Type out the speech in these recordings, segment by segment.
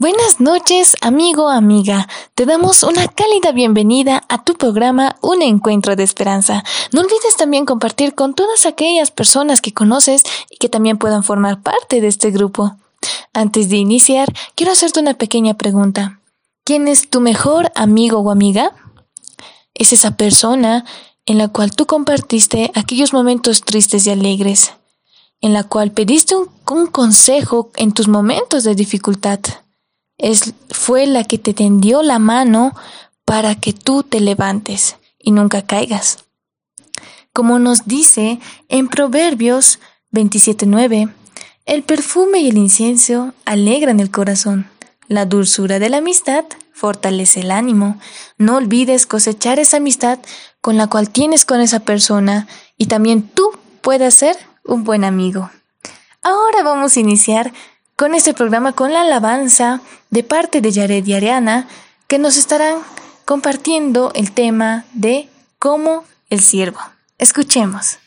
Buenas noches, amigo, amiga. Te damos una cálida bienvenida a tu programa Un Encuentro de Esperanza. No olvides también compartir con todas aquellas personas que conoces y que también puedan formar parte de este grupo. Antes de iniciar, quiero hacerte una pequeña pregunta. ¿Quién es tu mejor amigo o amiga? Es esa persona en la cual tú compartiste aquellos momentos tristes y alegres, en la cual pediste un, un consejo en tus momentos de dificultad es, fue la que te tendió la mano para que tú te levantes y nunca caigas. Como nos dice en Proverbios 27.9, el perfume y el incienso alegran el corazón. La dulzura de la amistad fortalece el ánimo. No olvides cosechar esa amistad con la cual tienes con esa persona y también tú puedes ser un buen amigo. Ahora vamos a iniciar con este programa con la alabanza de parte de Yared y Ariana que nos estarán compartiendo el tema de cómo el siervo. Escuchemos.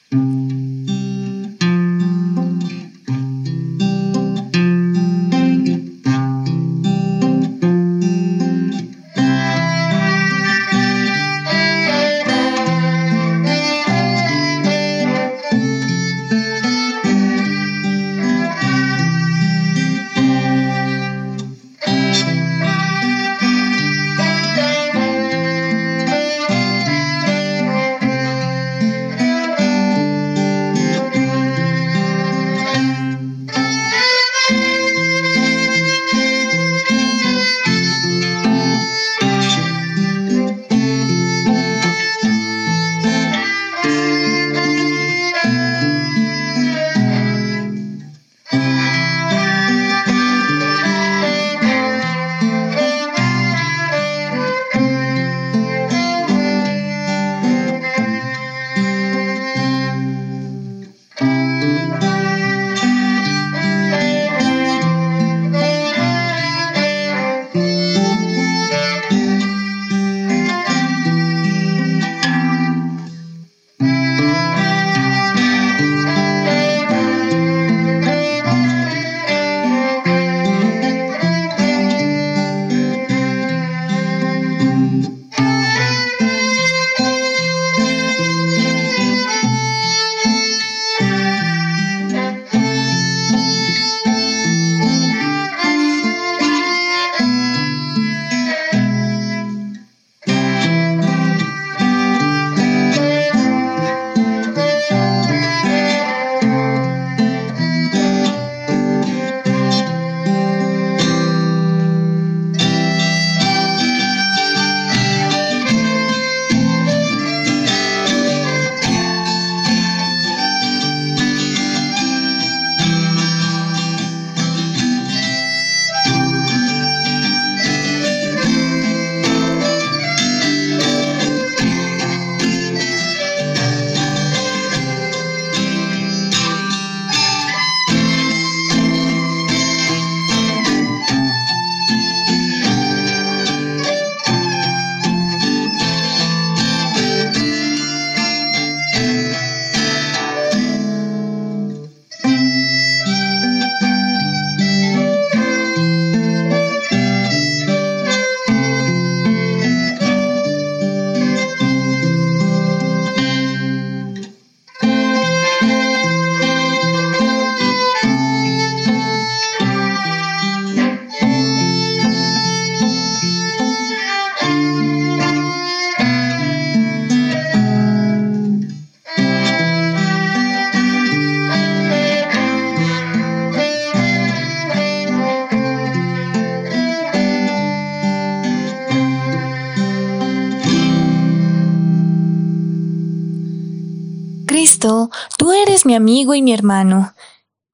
Mi amigo y mi hermano.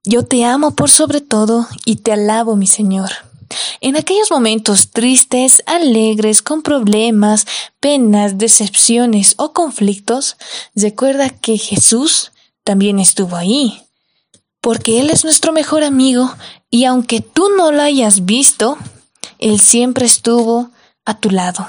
Yo te amo por sobre todo y te alabo, mi Señor. En aquellos momentos tristes, alegres, con problemas, penas, decepciones o conflictos, recuerda que Jesús también estuvo ahí, porque Él es nuestro mejor amigo y aunque tú no lo hayas visto, Él siempre estuvo a tu lado.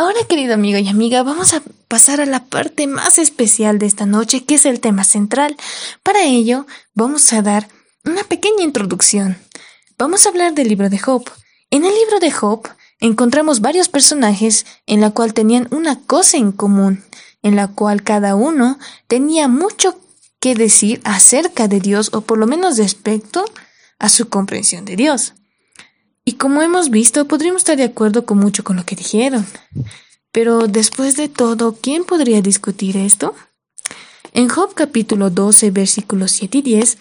Ahora, querido amigo y amiga, vamos a pasar a la parte más especial de esta noche, que es el tema central. Para ello, vamos a dar una pequeña introducción. Vamos a hablar del libro de Job. En el libro de Job encontramos varios personajes en la cual tenían una cosa en común, en la cual cada uno tenía mucho que decir acerca de Dios o por lo menos respecto a su comprensión de Dios. Y como hemos visto, podríamos estar de acuerdo con mucho con lo que dijeron. Pero después de todo, ¿quién podría discutir esto? En Job capítulo 12, versículos 7 y 10,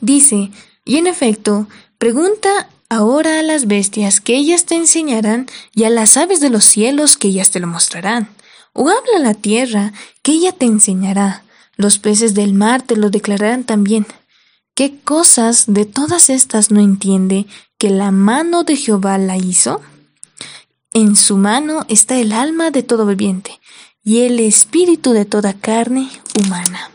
dice, y en efecto, pregunta ahora a las bestias que ellas te enseñarán y a las aves de los cielos que ellas te lo mostrarán. O habla la tierra que ella te enseñará. Los peces del mar te lo declararán también. ¿Qué cosas de todas estas no entiende que la mano de Jehová la hizo? En su mano está el alma de todo viviente y el espíritu de toda carne humana.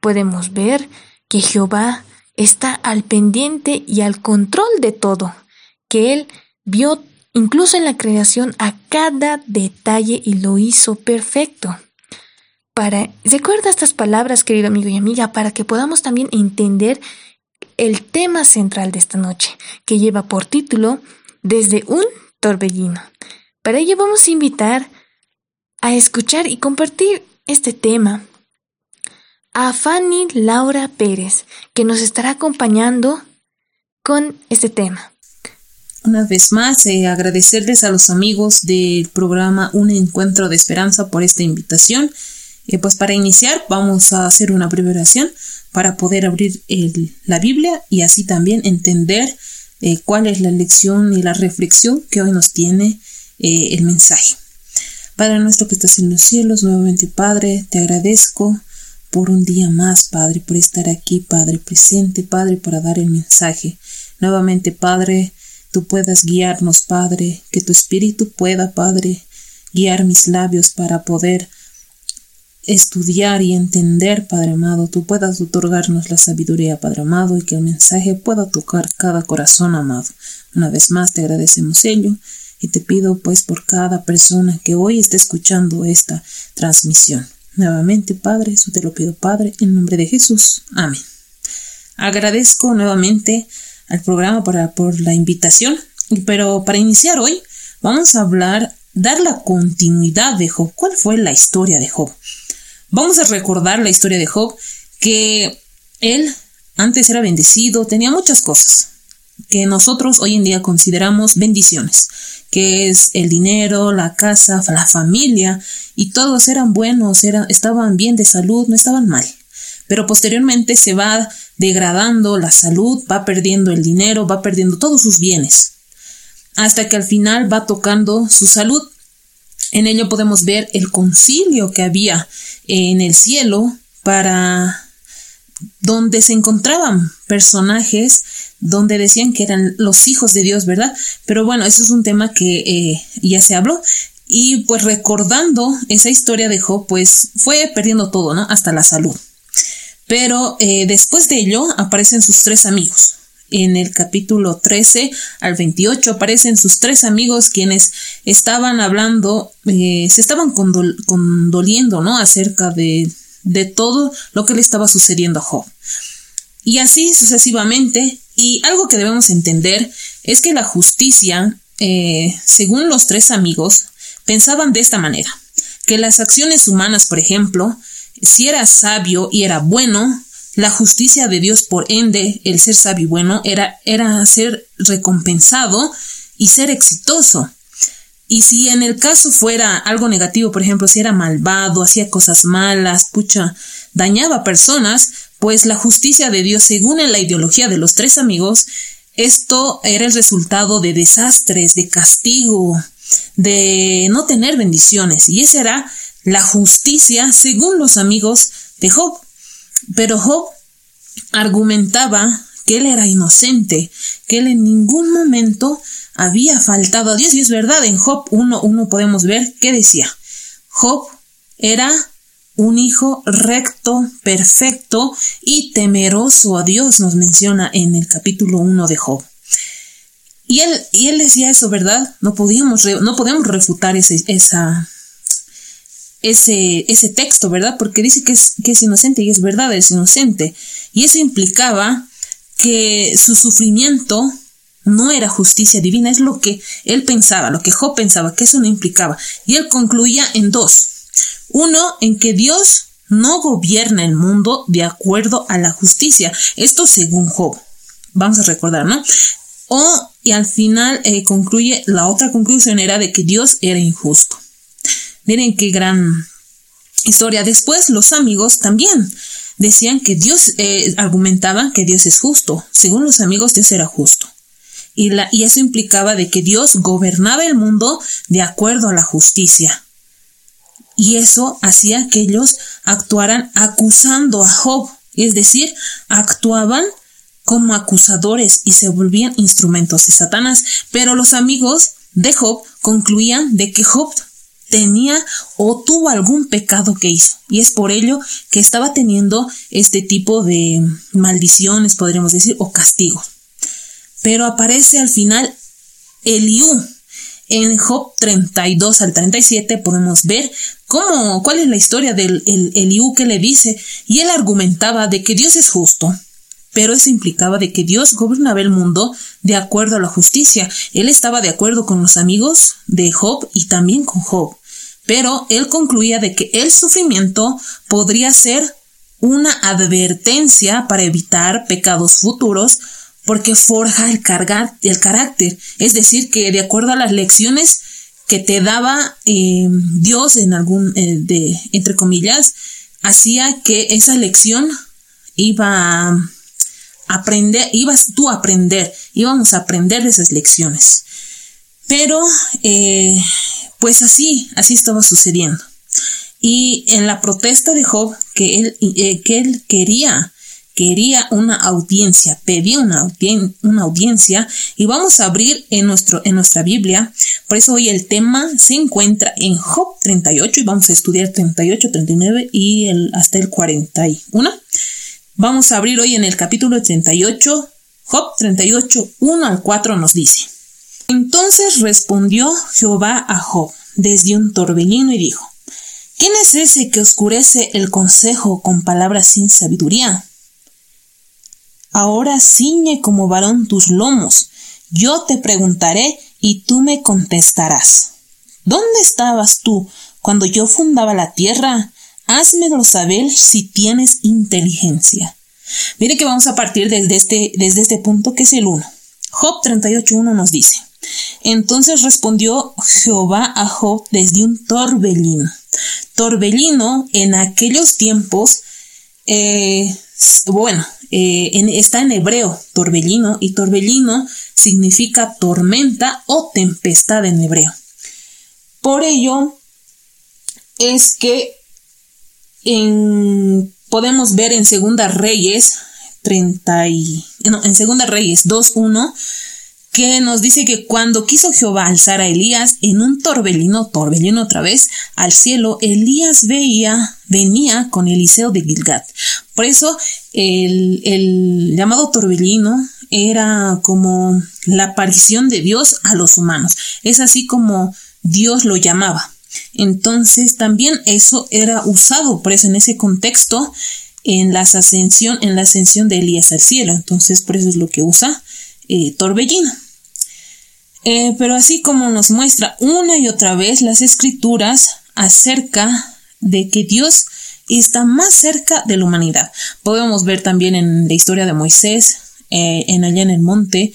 Podemos ver que Jehová está al pendiente y al control de todo, que Él vio incluso en la creación a cada detalle y lo hizo perfecto. Para, recuerda estas palabras, querido amigo y amiga, para que podamos también entender el tema central de esta noche, que lleva por título Desde un torbellino. Para ello vamos a invitar a escuchar y compartir este tema a Fanny Laura Pérez, que nos estará acompañando con este tema. Una vez más, eh, agradecerles a los amigos del programa Un Encuentro de Esperanza por esta invitación. Eh, pues para iniciar vamos a hacer una breve oración para poder abrir la Biblia y así también entender eh, cuál es la lección y la reflexión que hoy nos tiene el mensaje. Padre nuestro que estás en los cielos, nuevamente Padre, te agradezco por un día más, Padre, por estar aquí, Padre, presente, Padre, para dar el mensaje. Nuevamente, Padre, tú puedas guiarnos, Padre, que tu Espíritu pueda, Padre, guiar mis labios para poder estudiar y entender, Padre amado, tú puedas otorgarnos la sabiduría, Padre amado, y que el mensaje pueda tocar cada corazón amado. Una vez más te agradecemos ello y te pido pues por cada persona que hoy está escuchando esta transmisión. Nuevamente, Padre, eso te lo pido, Padre, en nombre de Jesús. Amén. Agradezco nuevamente al programa por la invitación, pero para iniciar hoy vamos a hablar, dar la continuidad de Job. ¿Cuál fue la historia de Job? Vamos a recordar la historia de Job, que él antes era bendecido, tenía muchas cosas que nosotros hoy en día consideramos bendiciones que es el dinero, la casa, la familia, y todos eran buenos, eran, estaban bien de salud, no estaban mal. Pero posteriormente se va degradando la salud, va perdiendo el dinero, va perdiendo todos sus bienes, hasta que al final va tocando su salud. En ello podemos ver el concilio que había en el cielo para donde se encontraban personajes donde decían que eran los hijos de Dios, ¿verdad? Pero bueno, eso es un tema que eh, ya se habló. Y pues recordando esa historia de Job, pues fue perdiendo todo, ¿no? Hasta la salud. Pero eh, después de ello aparecen sus tres amigos. En el capítulo 13 al 28 aparecen sus tres amigos quienes estaban hablando, eh, se estaban condoliendo, ¿no? Acerca de, de todo lo que le estaba sucediendo a Job. Y así sucesivamente y algo que debemos entender es que la justicia, eh, según los tres amigos, pensaban de esta manera, que las acciones humanas, por ejemplo, si era sabio y era bueno, la justicia de Dios, por ende, el ser sabio y bueno, era, era ser recompensado y ser exitoso. Y si en el caso fuera algo negativo, por ejemplo, si era malvado, hacía cosas malas, pucha, dañaba personas, pues la justicia de Dios, según en la ideología de los tres amigos, esto era el resultado de desastres, de castigo, de no tener bendiciones. Y esa era la justicia según los amigos de Job. Pero Job argumentaba que él era inocente, que él en ningún momento había faltado a Dios. Y es verdad, en Job 1.1 podemos ver que decía, Job era un hijo recto, perfecto y temeroso a Dios, nos menciona en el capítulo 1 de Job. Y él, y él decía eso, ¿verdad? No podíamos, no podemos refutar ese, esa, ese, ese texto, ¿verdad? Porque dice que es, que es inocente y es verdad, es inocente. Y eso implicaba que su sufrimiento no era justicia divina, es lo que él pensaba, lo que Job pensaba, que eso no implicaba. Y él concluía en dos. Uno, en que Dios no gobierna el mundo de acuerdo a la justicia. Esto según Job. Vamos a recordar, ¿no? O, y al final eh, concluye, la otra conclusión era de que Dios era injusto. Miren qué gran historia. Después los amigos también decían que Dios, eh, argumentaban que Dios es justo. Según los amigos, Dios era justo. Y, la, y eso implicaba de que Dios gobernaba el mundo de acuerdo a la justicia. Y eso hacía que ellos actuaran acusando a Job. Es decir, actuaban como acusadores y se volvían instrumentos de Satanás. Pero los amigos de Job concluían de que Job tenía o tuvo algún pecado que hizo. Y es por ello que estaba teniendo este tipo de maldiciones, podríamos decir, o castigos. Pero aparece al final Eliú. En Job 32 al 37 podemos ver cómo, cuál es la historia del Eliú que le dice. Y él argumentaba de que Dios es justo, pero eso implicaba de que Dios gobernaba el mundo de acuerdo a la justicia. Él estaba de acuerdo con los amigos de Job y también con Job, pero él concluía de que el sufrimiento podría ser una advertencia para evitar pecados futuros porque forja el, carácter, es decir, que de acuerdo a las lecciones que te daba eh, Dios en algún, eh, de, entre comillas, hacía que esa lección iba a aprender, ibas tú a aprender, íbamos a aprender de esas lecciones. Pero, eh, pues así, así estaba sucediendo. Y en la protesta de Job, que él, eh, que él quería, quería una audiencia, pedía una, audiencia, y vamos a abrir en, nuestro, en nuestra Biblia. Por eso hoy el tema se encuentra en Job 38, y vamos a estudiar 38, 39 y el, hasta el 41. Vamos a abrir hoy en el capítulo 38, Job 38, 1 al 4 nos dice. Entonces respondió Jehová a Job desde un torbellino y dijo, ¿quién es ese que oscurece el consejo con palabras sin sabiduría? Ahora ciñe como varón tus lomos, yo te preguntaré y tú me contestarás. ¿Dónde estabas tú cuando yo fundaba la tierra? Házmelo saber si tienes inteligencia. Mire que vamos a partir desde este, desde este punto que es el 1. Job 38.1 nos dice, entonces respondió Jehová a Job desde un torbellino. Torbellino en aquellos tiempos, eh, bueno, eh, está en hebreo, torbellino, y torbellino significa tormenta o tempestad en hebreo. Por ello es que podemos ver en Segunda Reyes 30 y, en Segunda Reyes 2.1 que nos dice que cuando quiso Jehová alzar a Elías en un torbellino, torbellino otra vez, al cielo, Elías veía, venía con Eliseo de Gilgad. Por eso el, el llamado torbellino era como la aparición de Dios a los humanos. Es así como Dios lo llamaba. Entonces también eso era usado, por eso en ese contexto, en la ascensión, en la ascensión de Elías al cielo. Entonces por eso es lo que usa eh, torbellino. Eh, pero así como nos muestra una y otra vez las escrituras acerca de que Dios está más cerca de la humanidad. Podemos ver también en la historia de Moisés, eh, en allá en el monte,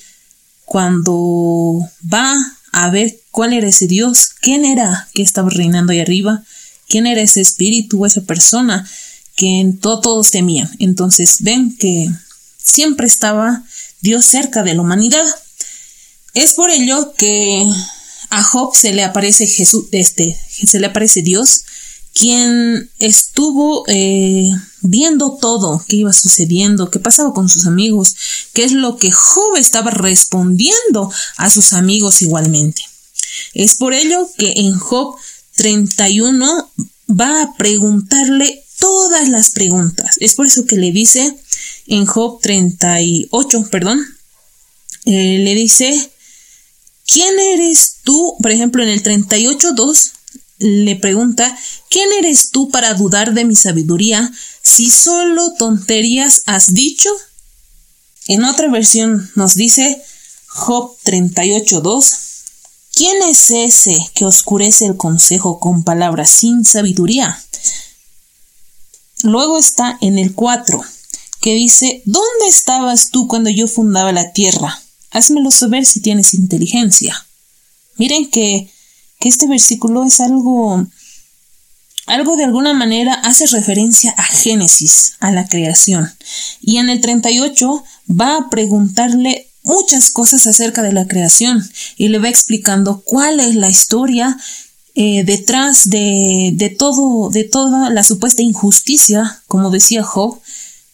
cuando va a ver cuál era ese Dios, quién era que estaba reinando ahí arriba, quién era ese espíritu, esa persona que en todos temían. Entonces ven que siempre estaba Dios cerca de la humanidad. Es por ello que a Job se le aparece Jesús, este, se le aparece Dios, quien estuvo eh, viendo todo que iba sucediendo, qué pasaba con sus amigos, qué es lo que Job estaba respondiendo a sus amigos igualmente. Es por ello que en Job 31 va a preguntarle todas las preguntas. Es por eso que le dice en Job 38, perdón, eh, le dice, ¿quién eres tú? Por ejemplo, en el 38.2 le pregunta, ¿quién eres tú para dudar de mi sabiduría si solo tonterías has dicho? En otra versión nos dice Job 38.2, ¿quién es ese que oscurece el consejo con palabras sin sabiduría? Luego está en el 4, que dice, ¿dónde estabas tú cuando yo fundaba la tierra? Házmelo saber si tienes inteligencia. Miren que, que este versículo es algo, algo de alguna manera hace referencia a Génesis, a la creación. Y en el 38 va a preguntarle muchas cosas acerca de la creación y le va explicando cuál es la historia eh, detrás de, de, todo, de toda la supuesta injusticia, como decía Job,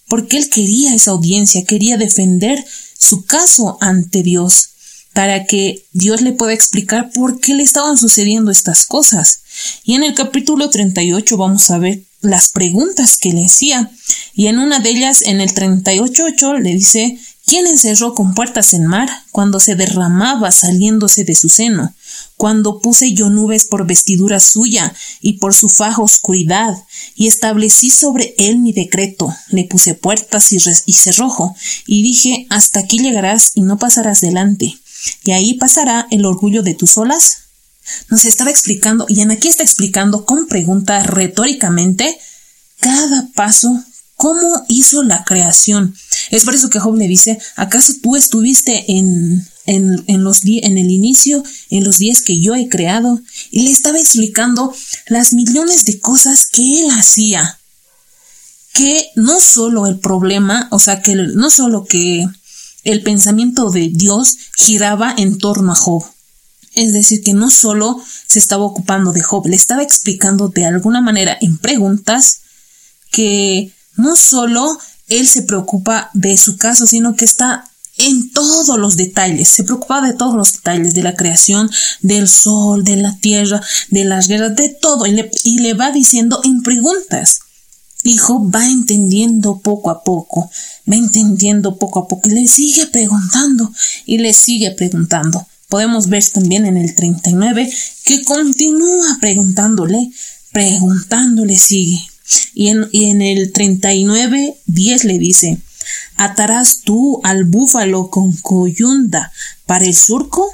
porque él quería esa audiencia, quería defender su caso ante Dios, para que Dios le pueda explicar por qué le estaban sucediendo estas cosas. Y en el capítulo 38 vamos a ver las preguntas que le hacía. Y en una de ellas, en el 38.8, le dice, ¿quién encerró con puertas en mar cuando se derramaba saliéndose de su seno? Cuando puse yo nubes por vestidura suya y por su faja oscuridad, y establecí sobre él mi decreto, le puse puertas y, cerrojo, y dije, hasta aquí llegarás y no pasarás delante, y ahí pasará el orgullo de tus olas. Nos estaba explicando, y en aquí está explicando con pregunta retóricamente cada paso cómo hizo la creación. Es por eso que Job le dice, ¿acaso tú estuviste en, en, los en el inicio, en los días que yo he creado, y le estaba explicando las millones de cosas que él hacía. Que no solo el problema, o sea, que no solo que el pensamiento de Dios giraba en torno a Job. Es decir, que no solo se estaba ocupando de Job, le estaba explicando de alguna manera en preguntas que no solo él se preocupa de su caso, sino que está en todos los detalles, se preocupaba de todos los detalles de la creación, del sol, de la tierra, de las guerras, de todo, y le, y le va diciendo en preguntas. Hijo va entendiendo poco a poco, va entendiendo poco a poco y le sigue preguntando y le sigue preguntando. Podemos ver también en el 39 que continúa preguntándole, preguntándole sigue. Y en, y en el 39, 10 le dice, ¿Atarás tú al búfalo con coyunda para el surco?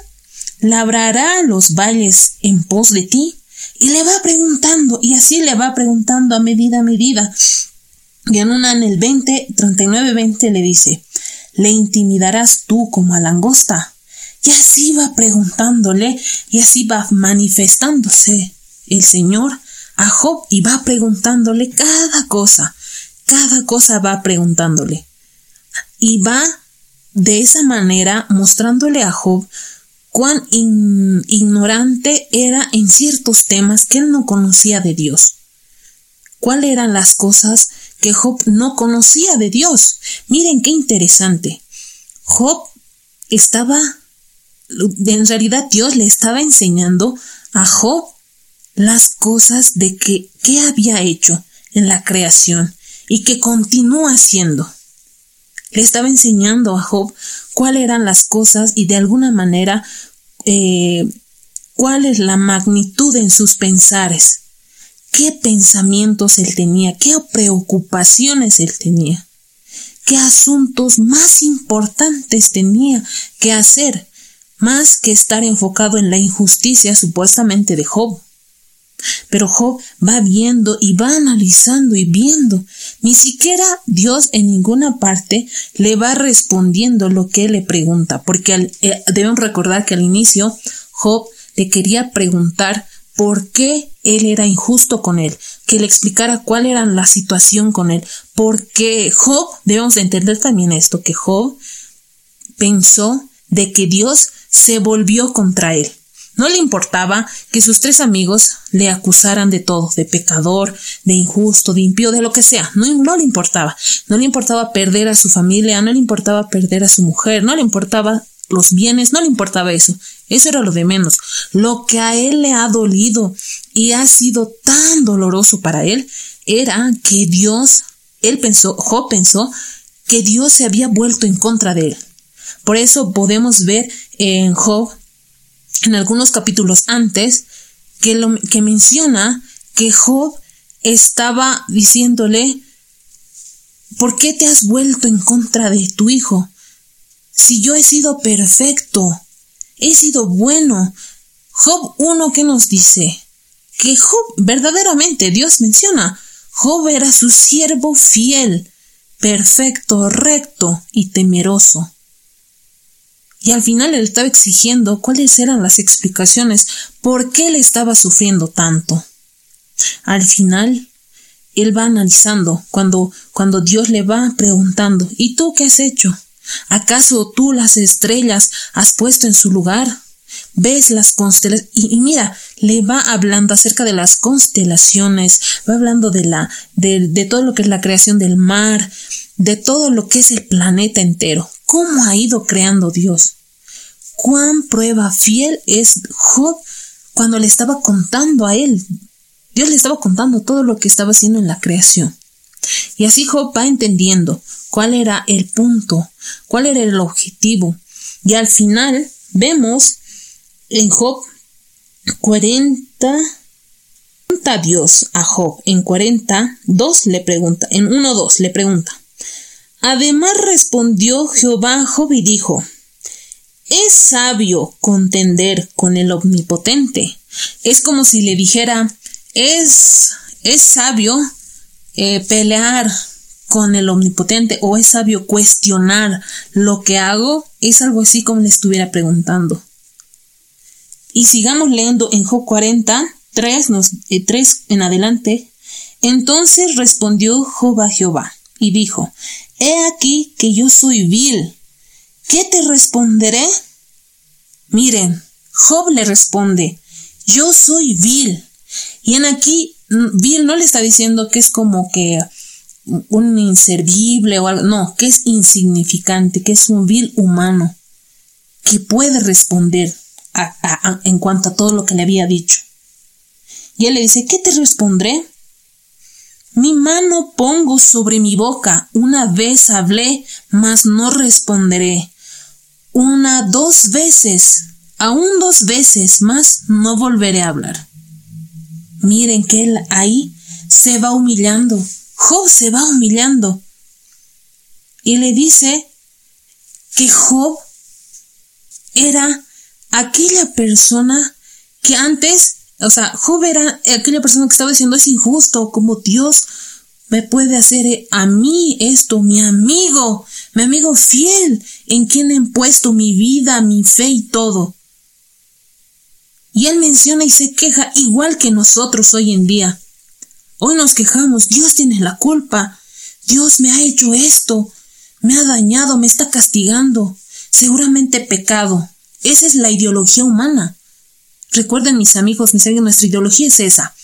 ¿Labrará los valles en pos de ti? Y le va preguntando, y así le va preguntando a medida a medida. Y en una en el 20, 39, 20 le dice, ¿le intimidarás tú como a langosta? Y así va preguntándole, y así va manifestándose el Señor a Job y va preguntándole cada cosa, cada cosa va preguntándole y va de esa manera mostrándole a Job cuán ignorante era en ciertos temas que él no conocía de Dios. ¿Cuáles eran las cosas que Job no conocía de Dios? Miren qué interesante. Job estaba, en realidad Dios le estaba enseñando a Job las cosas de que, que había hecho en la creación y que continúa haciendo. Le estaba enseñando a Job cuáles eran las cosas y de alguna manera eh, cuál es la magnitud en sus pensares, qué pensamientos él tenía, qué preocupaciones él tenía, qué asuntos más importantes tenía que hacer, más que estar enfocado en la injusticia supuestamente de Job. Pero Job va viendo y va analizando y viendo. Ni siquiera Dios en ninguna parte le va respondiendo lo que le pregunta, porque eh, debemos recordar que al inicio Job le quería preguntar por qué él era injusto con él, que le explicara cuál era la situación con él, porque Job, debemos entender también esto, que Job pensó de que Dios se volvió contra él. No le importaba que sus tres amigos le acusaran de todo, de pecador, de injusto, de impío, de lo que sea. No, le importaba. No le importaba perder a su familia, no le importaba perder a su mujer, no le importaba los bienes, no le importaba eso. Eso era lo de menos. Lo que a él le ha dolido y ha sido tan doloroso para él era que Dios, él pensó, Job pensó que Dios se había vuelto en contra de él. Por eso podemos ver en Job en algunos capítulos antes que, lo, que menciona que Job estaba diciéndole, ¿por qué te has vuelto en contra de tu hijo? si yo he sido perfecto, he sido bueno? Job 1 que nos dice que Job verdaderamente Dios menciona, Job era su siervo fiel, perfecto, recto y temeroso. Y al final él estaba exigiendo cuáles eran las explicaciones por qué él estaba sufriendo tanto. Al final, él va analizando cuando, cuando Dios le va preguntando, ¿y tú qué has hecho? ¿Acaso tú las estrellas has puesto en su lugar? ¿Ves las constelaciones? Y, mira, le va hablando acerca de las constelaciones, va hablando de la, de, de todo lo que es la creación del mar, de todo lo que es el planeta entero. ¿Cómo ha ido creando Dios? ¿Cuán prueba fiel es Job cuando le estaba contando a él? Dios le estaba contando todo lo que estaba haciendo en la creación. Y así Job va entendiendo cuál era el punto, cuál era el objetivo. Y al final vemos en Job 40, pregunta Dios a Job en 42 le pregunta, en 1.2 le pregunta. Además respondió Jehová a Job y dijo, ¿es sabio contender con el omnipotente? Es como si le dijera, es, es sabio eh, pelear con el omnipotente o es sabio cuestionar lo que hago, es algo así como le estuviera preguntando. Y sigamos leyendo en Job 40, 3, nos, 3 eh, en adelante. Entonces respondió Job a Jehová y dijo, He aquí que yo soy vil. ¿Qué te responderé? Miren, Job le responde, yo soy vil. Y en aquí, mm, vil no le está diciendo que es como que un inservible o algo, no, que es insignificante, que es un vil humano, que puede responder en cuanto a todo lo que le había dicho. Y él le dice, ¿qué te respondré? Mi mano pongo sobre mi boca, una vez hablé, mas no responderé. Una, dos veces, aún dos veces más no volveré a hablar. Miren que él ahí se va humillando. Job se va humillando. Y le dice que Job era aquella persona que antes o sea, Job era aquella persona que estaba diciendo es injusto, como Dios me puede hacer a mí esto, mi amigo, mi amigo fiel, en quien he puesto mi vida, mi fe y todo. Y él menciona y se queja igual que nosotros hoy en día. Hoy nos quejamos, Dios tiene la culpa, Dios me ha hecho esto, me ha dañado, me está castigando, seguramente pecado. Esa es la ideología humana. Recuerden mis amigos, mis amigos, nuestra ideología es esa.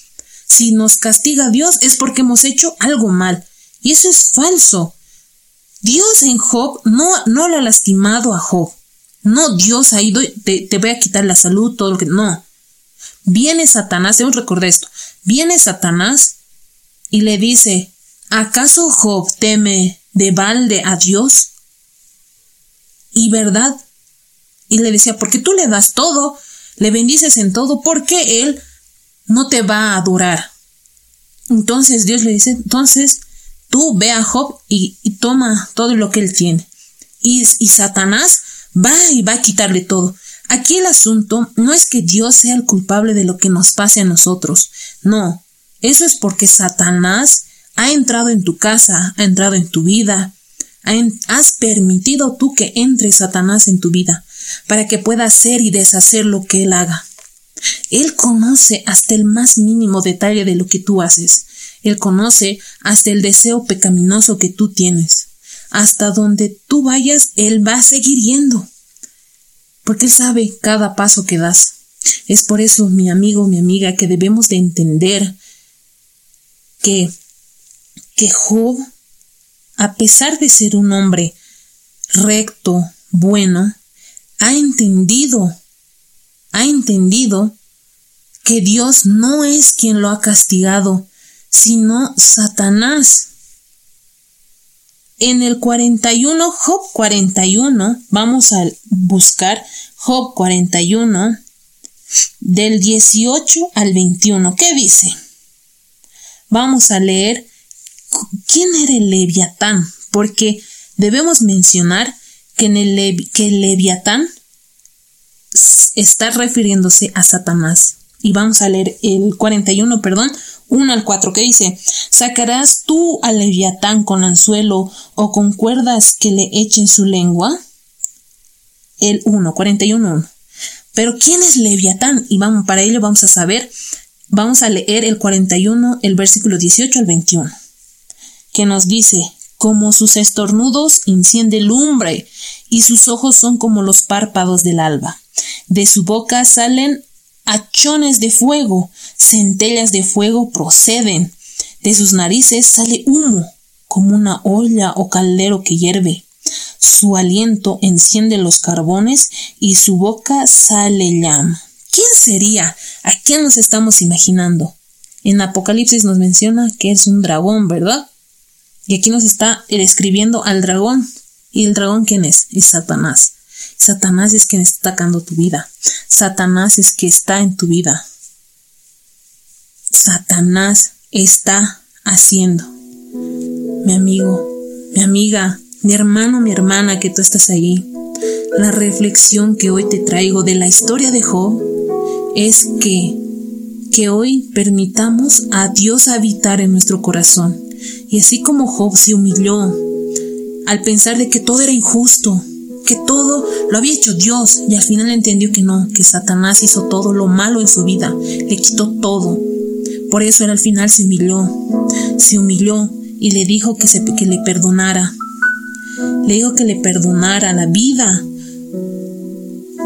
Si nos castiga Dios es porque hemos hecho algo mal. Y eso es falso. Dios en Job no, no le ha lastimado a Job. No, Dios ha ido, te, te voy a quitar la salud, todo lo que... No. Viene Satanás, debemos recordar esto. Viene Satanás y le dice, ¿acaso Job teme de balde a Dios? Y verdad. Y le decía, porque tú le das todo, le bendices en todo porque Él no te va a adorar. Entonces Dios le dice, entonces tú ve a Job y, toma todo lo que él tiene. Y, Satanás va y va a quitarle todo. Aquí el asunto no es que Dios sea el culpable de lo que nos pase a nosotros. No, eso es porque Satanás ha entrado en tu casa, ha entrado en tu vida. Has permitido tú que entre Satanás en tu vida para que pueda hacer y deshacer lo que Él haga. Él conoce hasta el más mínimo detalle de lo que tú haces. Él conoce hasta el deseo pecaminoso que tú tienes. Hasta donde tú vayas, Él va a seguir yendo. Porque Él sabe cada paso que das. Es por eso, mi amigo, mi amiga, que debemos de entender que, que Job, a pesar de ser un hombre recto, bueno, ha entendido, ha entendido que Dios no es quien lo ha castigado, sino Satanás. En el 41, Job 41, vamos a buscar Job 41, del 18 al 21. ¿Qué dice? Vamos a leer quién era el leviatán, porque debemos mencionar que, en el, que el Leviatán está refiriéndose a Satanás. Y vamos a leer el 41, perdón, 1 al 4, que dice, ¿sacarás tú al Leviatán con anzuelo o con cuerdas que le echen su lengua? El 1, 41. Pero ¿quién es Leviatán? Y vamos, para ello vamos a saber, vamos a leer el 41, el versículo 18 al 21, que nos dice, como sus estornudos enciende lumbre y sus ojos son como los párpados del alba. De su boca salen hachones de fuego, centellas de fuego proceden. De sus narices sale humo, como una olla o caldero que hierve. Su aliento enciende los carbones y su boca sale llama. ¿Quién sería? ¿A quién nos estamos imaginando? En Apocalipsis nos menciona que es un dragón, ¿verdad? Y aquí nos está escribiendo al dragón. ¿Y el dragón quién es? Es Satanás. Satanás es quien está atacando tu vida. Satanás es que está en tu vida. Satanás está haciendo. Mi amigo, mi amiga, mi hermano, mi hermana que tú estás ahí. La reflexión que hoy te traigo de la historia de Job es que que hoy permitamos a Dios habitar en nuestro corazón y así como Job se humilló al pensar de que todo era injusto, que todo lo había hecho Dios y al final entendió que no, que Satanás hizo todo lo malo en su vida, le quitó todo. Por eso él al final se humilló, se humilló y le dijo que, se, que le perdonara. Le dijo que le perdonara la vida.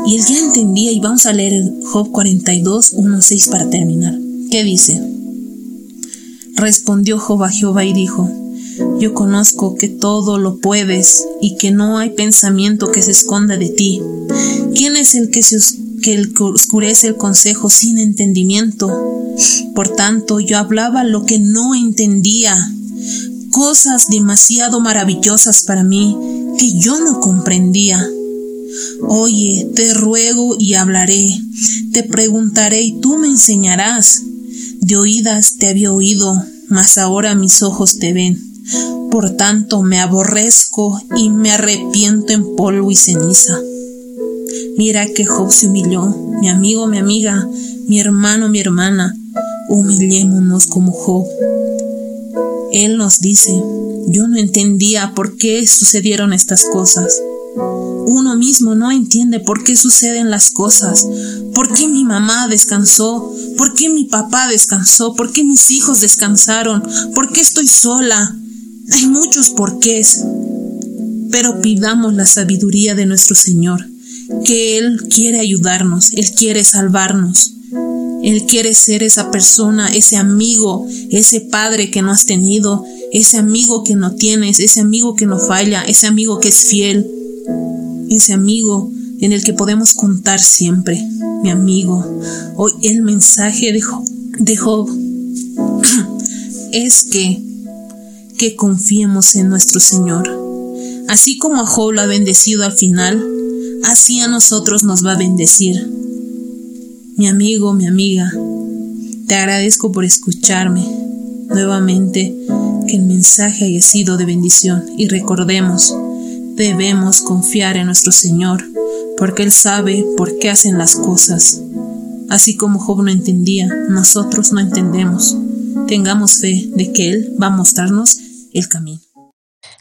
Y él ya entendía y vamos a leer Job 42, 1, 6 para terminar. ¿Qué dice? Respondió Job a Jehová y dijo, Yo conozco que todo lo puedes y que no hay pensamiento que se esconda de ti. ¿Quién es el que, el oscurece el consejo sin entendimiento? Por tanto, yo hablaba lo que no entendía, cosas demasiado maravillosas para mí que yo no comprendía. Oye, te ruego y hablaré, te preguntaré y tú me enseñarás. De oídas te había oído, mas ahora mis ojos te ven. Por tanto me aborrezco y me arrepiento en polvo y ceniza. Mira que Job se humilló, mi amigo, mi amiga, mi hermano, mi hermana, humillémonos como Job. Él nos dice, yo no entendía por qué sucedieron estas cosas. Uno mismo no entiende por qué suceden las cosas, por qué mi mamá descansó, por qué mi papá descansó, por qué mis hijos descansaron, por qué estoy sola. Hay muchos porqués, pero pidamos la sabiduría de nuestro Señor, que Él quiere ayudarnos, Él quiere salvarnos. Él quiere ser esa persona, ese amigo, ese padre que no has tenido, ese amigo que no tienes, ese amigo que no falla, ese amigo que es fiel, ese amigo en el que podemos contar siempre, mi amigo. Hoy el mensaje de Job, es que, que confiemos en nuestro Señor. Así como a Job lo ha bendecido al final, así a nosotros nos va a bendecir. Mi amigo, mi amiga, te agradezco por escucharme. Nuevamente, que el mensaje haya sido de bendición y recordemos, debemos confiar en nuestro Señor, porque Él sabe por qué hacen las cosas. Así como Job no entendía, nosotros no entendemos. Tengamos fe de que Él va a mostrarnos el camino.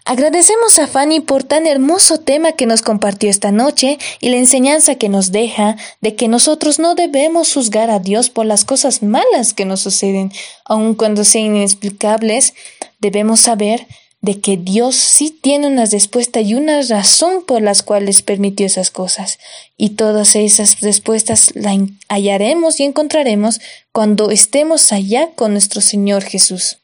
Agradecemos a Fanny por tan hermoso tema que nos compartió esta noche y la enseñanza que nos deja de que nosotros no debemos juzgar a Dios por las cosas malas que nos suceden, aun cuando sean inexplicables, debemos saber de que Dios sí tiene una respuesta y una razón por las cuales permitió esas cosas. Y todas esas respuestas las hallaremos y encontraremos cuando estemos allá con nuestro Señor Jesús.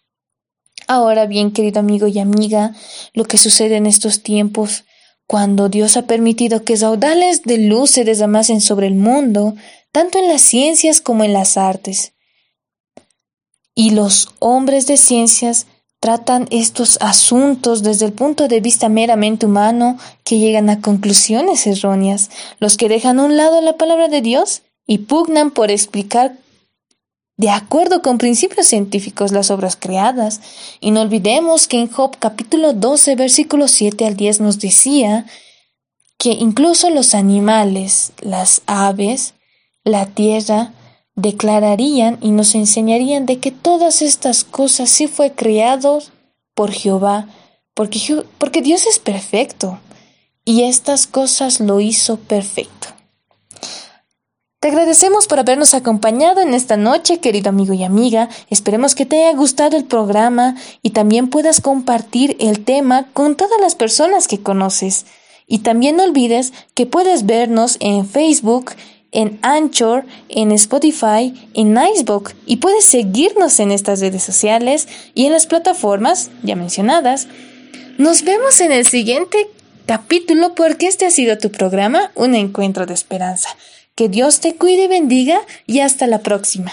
Ahora bien, querido amigo y amiga, lo que sucede en estos tiempos, cuando Dios ha permitido que raudales de luz se desamasen sobre el mundo, tanto en las ciencias como en las artes. Y los hombres de ciencias tratan estos asuntos desde el punto de vista meramente humano que llegan a conclusiones erróneas, los que dejan a un lado la palabra de Dios y pugnan por explicar de acuerdo con principios científicos las obras creadas. Y no olvidemos que en Job capítulo 12 versículos 7 al 10 nos decía que incluso los animales, las aves, la tierra, declararían y nos enseñarían de que todas estas cosas sí fue creados por Jehová, porque, porque Dios es perfecto y estas cosas lo hizo perfecto. Te agradecemos por habernos acompañado en esta noche, querido amigo y amiga. Esperemos que te haya gustado el programa y también puedas compartir el tema con todas las personas que conoces. Y también no olvides que puedes vernos en Facebook, en Anchor, en Spotify, en Icebook y puedes seguirnos en estas redes sociales y en las plataformas ya mencionadas. Nos vemos en el siguiente capítulo porque este ha sido tu programa, Un Encuentro de Esperanza. Que Dios te cuide y bendiga y hasta la próxima.